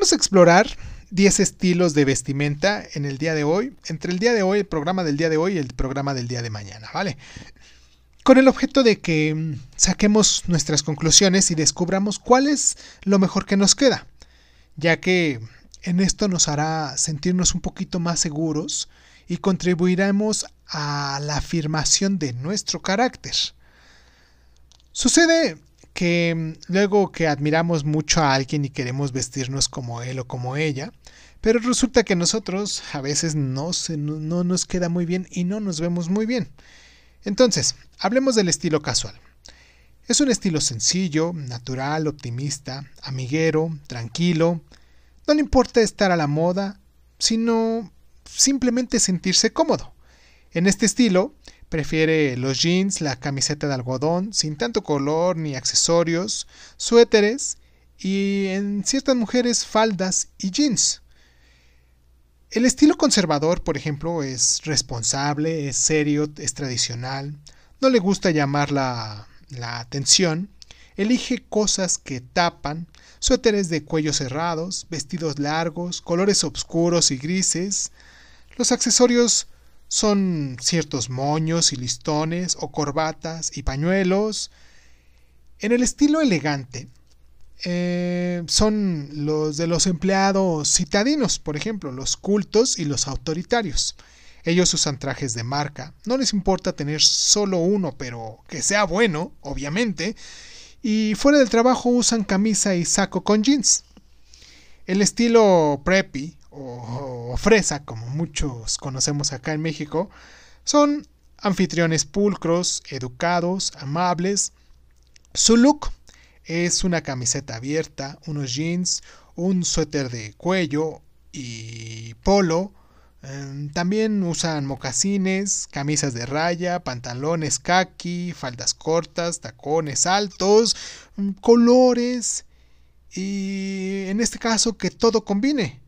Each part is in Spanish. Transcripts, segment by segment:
Vamos a explorar 10 estilos de vestimenta en el día de hoy, entre el día de hoy, el programa del día de hoy y el programa del día de mañana, ¿vale? Con el objeto de que mm, saquemos nuestras conclusiones y descubramos cuál es lo mejor que nos queda, ya que en esto nos hará sentirnos un poquito más seguros y contribuiremos a la afirmación de nuestro carácter. Sucede que mm, luego que admiramos mucho a alguien y queremos vestirnos como él o como ella, pero resulta que nosotros a veces no, no nos queda muy bien y no nos vemos muy bien. Entonces, hablemos del estilo casual. Es un estilo sencillo, natural, optimista, amiguero, tranquilo. No le importa estar a la moda, sino simplemente sentirse cómodo. En este estilo, Prefiere los jeans, la camiseta de algodón, sin tanto color ni accesorios, suéteres y en ciertas mujeres faldas y jeans. El estilo conservador, por ejemplo, es responsable, es serio, es tradicional, no le gusta llamar la, la atención, elige cosas que tapan, suéteres de cuello cerrados, vestidos largos, colores oscuros y grises. Los accesorios son ciertos moños y listones o corbatas y pañuelos. En el estilo elegante eh, son los de los empleados citadinos, por ejemplo, los cultos y los autoritarios. Ellos usan trajes de marca, no les importa tener solo uno, pero que sea bueno, obviamente, y fuera del trabajo usan camisa y saco con jeans. El estilo preppy fresa, como muchos conocemos acá en México, son anfitriones pulcros, educados, amables. Su look es una camiseta abierta, unos jeans, un suéter de cuello y polo. Em, también usan mocasines, camisas de raya, pantalones khaki, faldas cortas, tacones altos, mm, colores y en este caso que todo combine.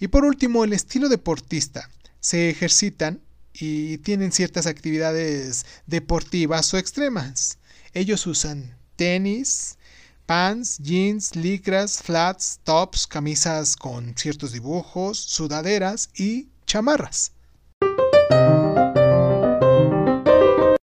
Y por último, el estilo deportista. Se ejercitan y tienen ciertas actividades deportivas o extremas. Ellos usan tenis, pants, jeans, licras, flats, tops, camisas con ciertos dibujos, sudaderas y chamarras.